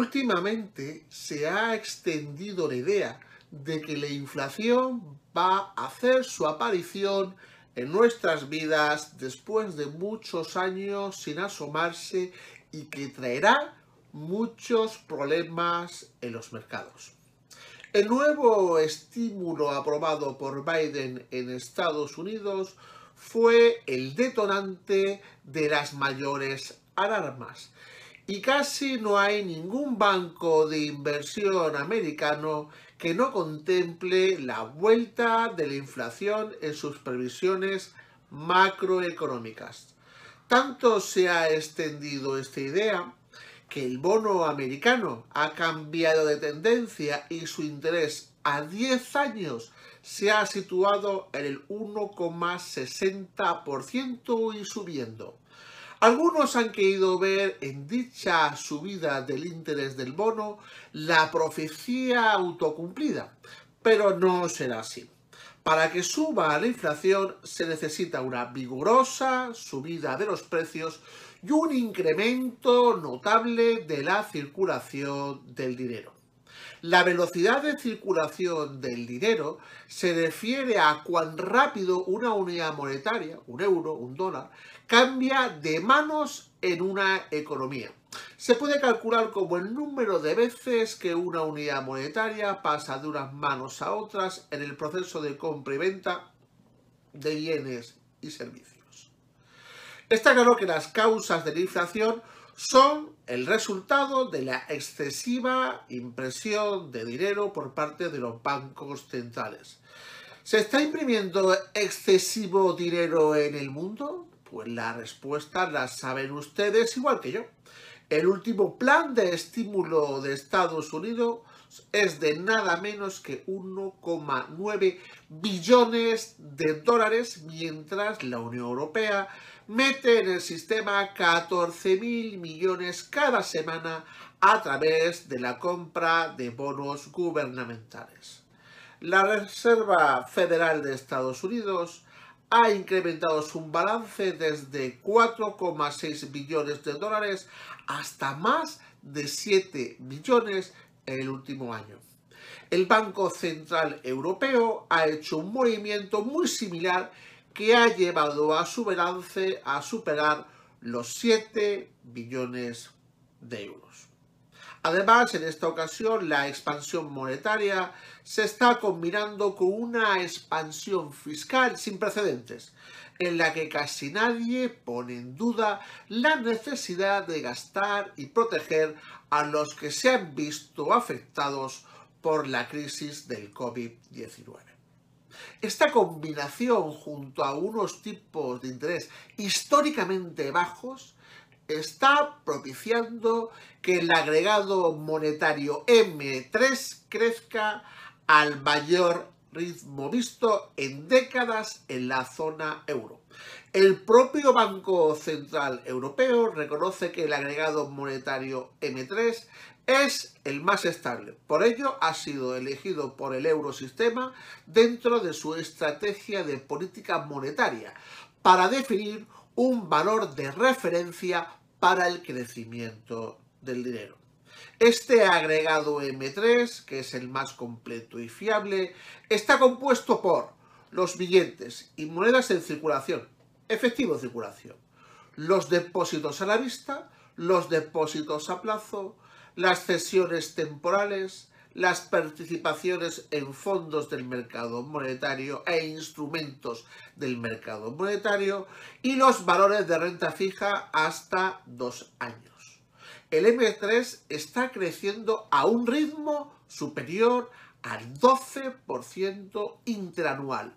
Últimamente se ha extendido la idea de que la inflación va a hacer su aparición en nuestras vidas después de muchos años sin asomarse y que traerá muchos problemas en los mercados. El nuevo estímulo aprobado por Biden en Estados Unidos fue el detonante de las mayores alarmas y casi no hay ningún banco de inversión americano que no contemple la vuelta de la inflación en sus previsiones macroeconómicas. Tanto se ha extendido esta idea que el bono americano ha cambiado de tendencia y su interés a 10 años se ha situado en el 1,60% y subiendo. Algunos han querido ver en dicha subida del interés del bono la profecía autocumplida, pero no será así. Para que suba la inflación se necesita una vigorosa subida de los precios y un incremento notable de la circulación del dinero. La velocidad de circulación del dinero se refiere a cuán rápido una unidad monetaria, un euro, un dólar, cambia de manos en una economía. Se puede calcular como el número de veces que una unidad monetaria pasa de unas manos a otras en el proceso de compra y venta de bienes y servicios. Está claro que las causas de la inflación son el resultado de la excesiva impresión de dinero por parte de los bancos centrales. ¿Se está imprimiendo excesivo dinero en el mundo? Pues la respuesta la saben ustedes igual que yo. El último plan de estímulo de Estados Unidos es de nada menos que 1,9 billones de dólares, mientras la Unión Europea mete en el sistema 14.000 millones cada semana a través de la compra de bonos gubernamentales. La Reserva Federal de Estados Unidos ha incrementado su balance desde 4,6 billones de dólares hasta más de 7 billones en el último año. El Banco Central Europeo ha hecho un movimiento muy similar que ha llevado a su balance a superar los 7 billones de euros. Además, en esta ocasión, la expansión monetaria se está combinando con una expansión fiscal sin precedentes, en la que casi nadie pone en duda la necesidad de gastar y proteger a los que se han visto afectados por la crisis del COVID-19. Esta combinación junto a unos tipos de interés históricamente bajos está propiciando que el agregado monetario M3 crezca al mayor ritmo visto en décadas en la zona euro. El propio Banco Central Europeo reconoce que el agregado monetario M3 es el más estable. Por ello ha sido elegido por el eurosistema dentro de su estrategia de política monetaria para definir un valor de referencia para el crecimiento del dinero. Este agregado M3, que es el más completo y fiable, está compuesto por los billetes y monedas en circulación, efectivo en circulación, los depósitos a la vista, los depósitos a plazo, las cesiones temporales, las participaciones en fondos del mercado monetario e instrumentos del mercado monetario y los valores de renta fija hasta dos años. El M3 está creciendo a un ritmo superior al 12% interanual,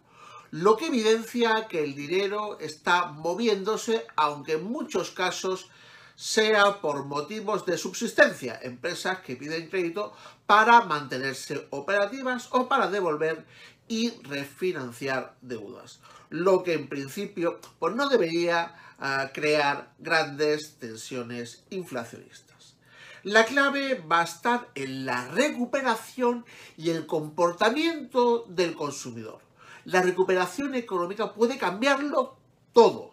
lo que evidencia que el dinero está moviéndose, aunque en muchos casos sea por motivos de subsistencia, empresas que piden crédito para mantenerse operativas o para devolver y refinanciar deudas, lo que en principio pues no debería uh, crear grandes tensiones inflacionistas. La clave va a estar en la recuperación y el comportamiento del consumidor. La recuperación económica puede cambiarlo todo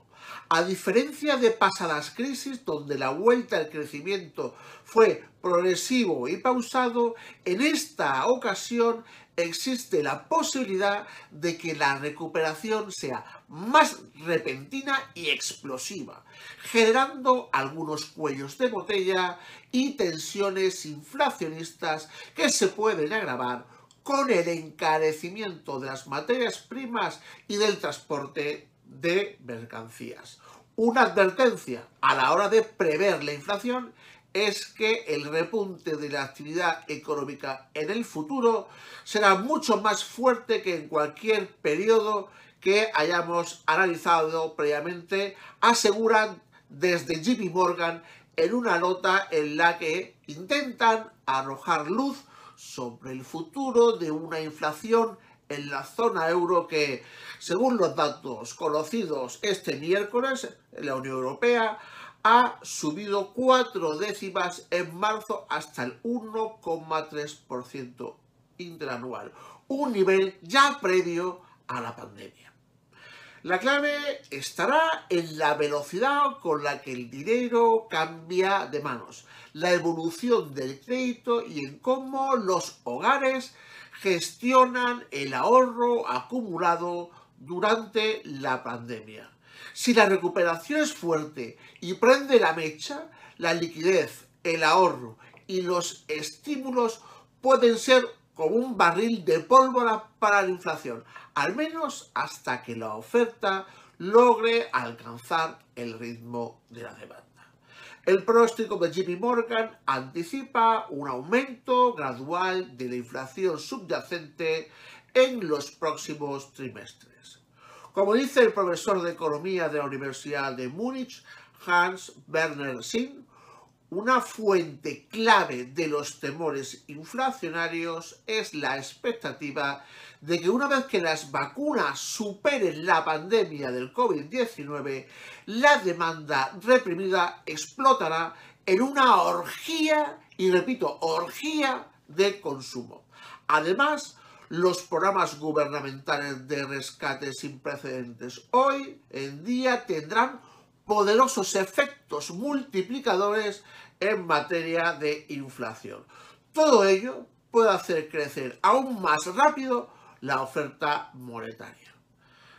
a diferencia de pasadas crisis donde la vuelta al crecimiento fue progresivo y pausado, en esta ocasión existe la posibilidad de que la recuperación sea más repentina y explosiva, generando algunos cuellos de botella y tensiones inflacionistas que se pueden agravar con el encarecimiento de las materias primas y del transporte de mercancías. Una advertencia a la hora de prever la inflación es que el repunte de la actividad económica en el futuro será mucho más fuerte que en cualquier periodo que hayamos analizado previamente, aseguran desde JP Morgan en una nota en la que intentan arrojar luz sobre el futuro de una inflación en la zona euro que, según los datos conocidos este miércoles la Unión Europea, ha subido cuatro décimas en marzo hasta el 1,3% interanual, un nivel ya previo a la pandemia. La clave estará en la velocidad con la que el dinero cambia de manos, la evolución del crédito y en cómo los hogares gestionan el ahorro acumulado durante la pandemia. Si la recuperación es fuerte y prende la mecha, la liquidez, el ahorro y los estímulos pueden ser como un barril de pólvora para la inflación, al menos hasta que la oferta logre alcanzar el ritmo de la demanda. El pronóstico de JP Morgan anticipa un aumento gradual de la inflación subyacente en los próximos trimestres. Como dice el profesor de Economía de la Universidad de Múnich, Hans Werner Sinn, una fuente clave de los temores inflacionarios es la expectativa de que una vez que las vacunas superen la pandemia del COVID-19, la demanda reprimida explotará en una orgía, y repito, orgía de consumo. Además, los programas gubernamentales de rescate sin precedentes hoy en día tendrán poderosos efectos multiplicadores en materia de inflación. Todo ello puede hacer crecer aún más rápido la oferta monetaria.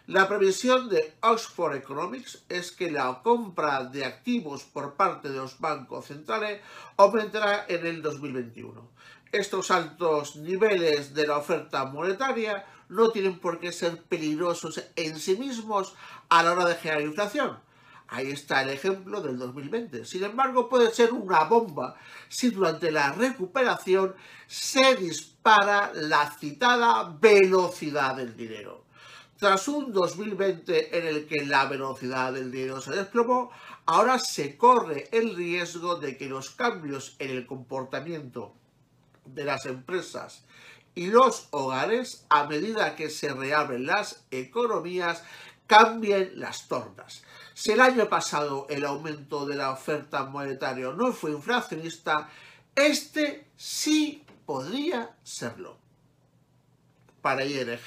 La previsión de Oxford Economics es que la compra de activos por parte de los bancos centrales aumentará en el 2021. Estos altos niveles de la oferta monetaria no tienen por qué ser peligrosos en sí mismos a la hora de generar inflación Ahí está el ejemplo del 2020. Sin embargo, puede ser una bomba si durante la recuperación se dispara la citada velocidad del dinero. Tras un 2020 en el que la velocidad del dinero se desplomó, ahora se corre el riesgo de que los cambios en el comportamiento de las empresas y los hogares, a medida que se reabren las economías, cambien las tornas. Si el año pasado el aumento de la oferta monetaria no fue inflacionista, este sí podría serlo. Para ING,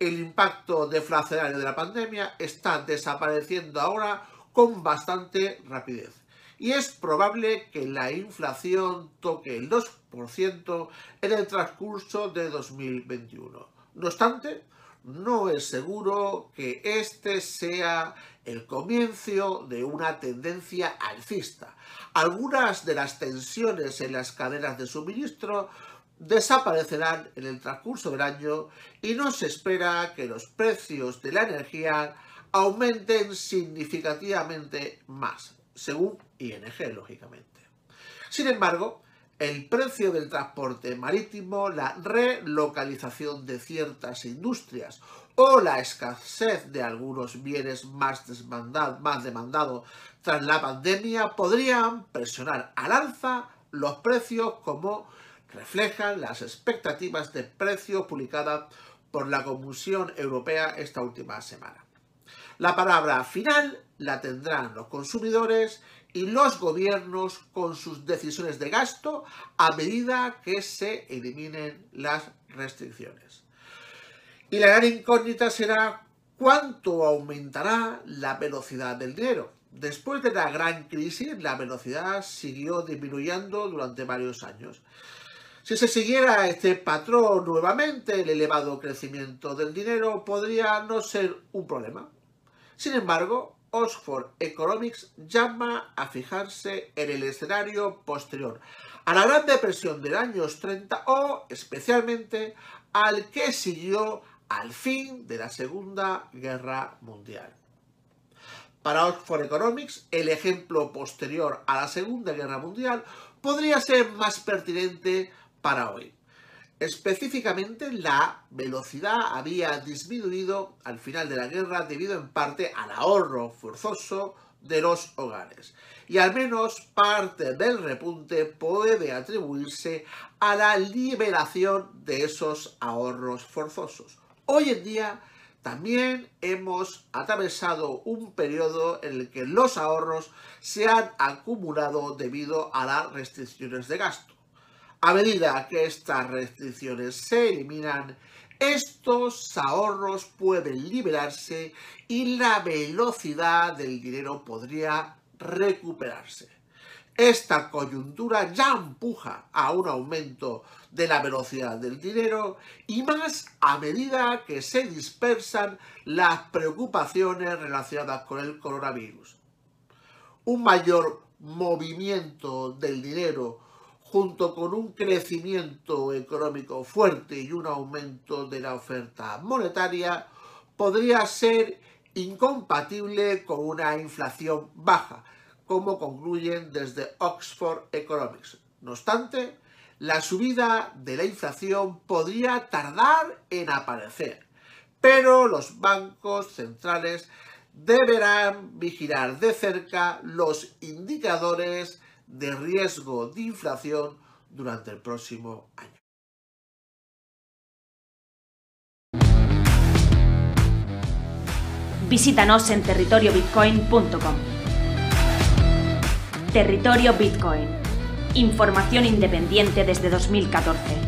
el impacto deflacionario de la pandemia está desapareciendo ahora con bastante rapidez. Y es probable que la inflación toque el 2% en el transcurso de 2021. No obstante, no es seguro que este sea el comienzo de una tendencia alcista. Algunas de las tensiones en las cadenas de suministro desaparecerán en el transcurso del año y no se espera que los precios de la energía aumenten significativamente más, según ING, lógicamente. Sin embargo, el precio del transporte marítimo, la relocalización de ciertas industrias o la escasez de algunos bienes más, demandados tras la pandemia podrían presionar al alza los precios como reflejan las expectativas de precios publicadas por la Comisión Europea esta última semana. La palabra final la tendrán los consumidores y los gobiernos con sus decisiones de gasto a medida que se eliminen las restricciones. Y la gran incógnita será cuánto aumentará la velocidad del dinero. Después de la gran crisis, la velocidad siguió disminuyendo durante varios años. Si se siguiera este patrón nuevamente, el elevado crecimiento del dinero podría no ser un problema. Sin embargo, Oxford Economics llama a fijarse en el escenario posterior a la Gran Depresión de los años 30 o especialmente al que siguió al fin de la Segunda Guerra Mundial. Para Oxford Economics, el ejemplo posterior a la Segunda Guerra Mundial podría ser más pertinente para hoy. Específicamente, la velocidad había disminuido al final de la guerra debido en parte al ahorro forzoso de los hogares. Y al menos parte del repunte puede atribuirse a la liberación de esos ahorros forzosos. Hoy en día también hemos atravesado un periodo en el que los ahorros se han acumulado debido a las restricciones de gasto. A medida que estas restricciones se eliminan, estos ahorros pueden liberarse y la velocidad del dinero podría recuperarse. Esta coyuntura ya empuja a un aumento de la velocidad del dinero y más a medida que se dispersan las preocupaciones relacionadas con el coronavirus. Un mayor movimiento del dinero junto con un crecimiento económico fuerte y un aumento de la oferta monetaria, podría ser incompatible con una inflación baja, como concluyen desde Oxford Economics. No obstante, la subida de la inflación podría tardar en aparecer, pero los bancos centrales deberán vigilar de cerca los indicadores de riesgo de inflación durante el próximo año. Visítanos en territoriobitcoin.com. Territorio Bitcoin. Información independiente desde 2014.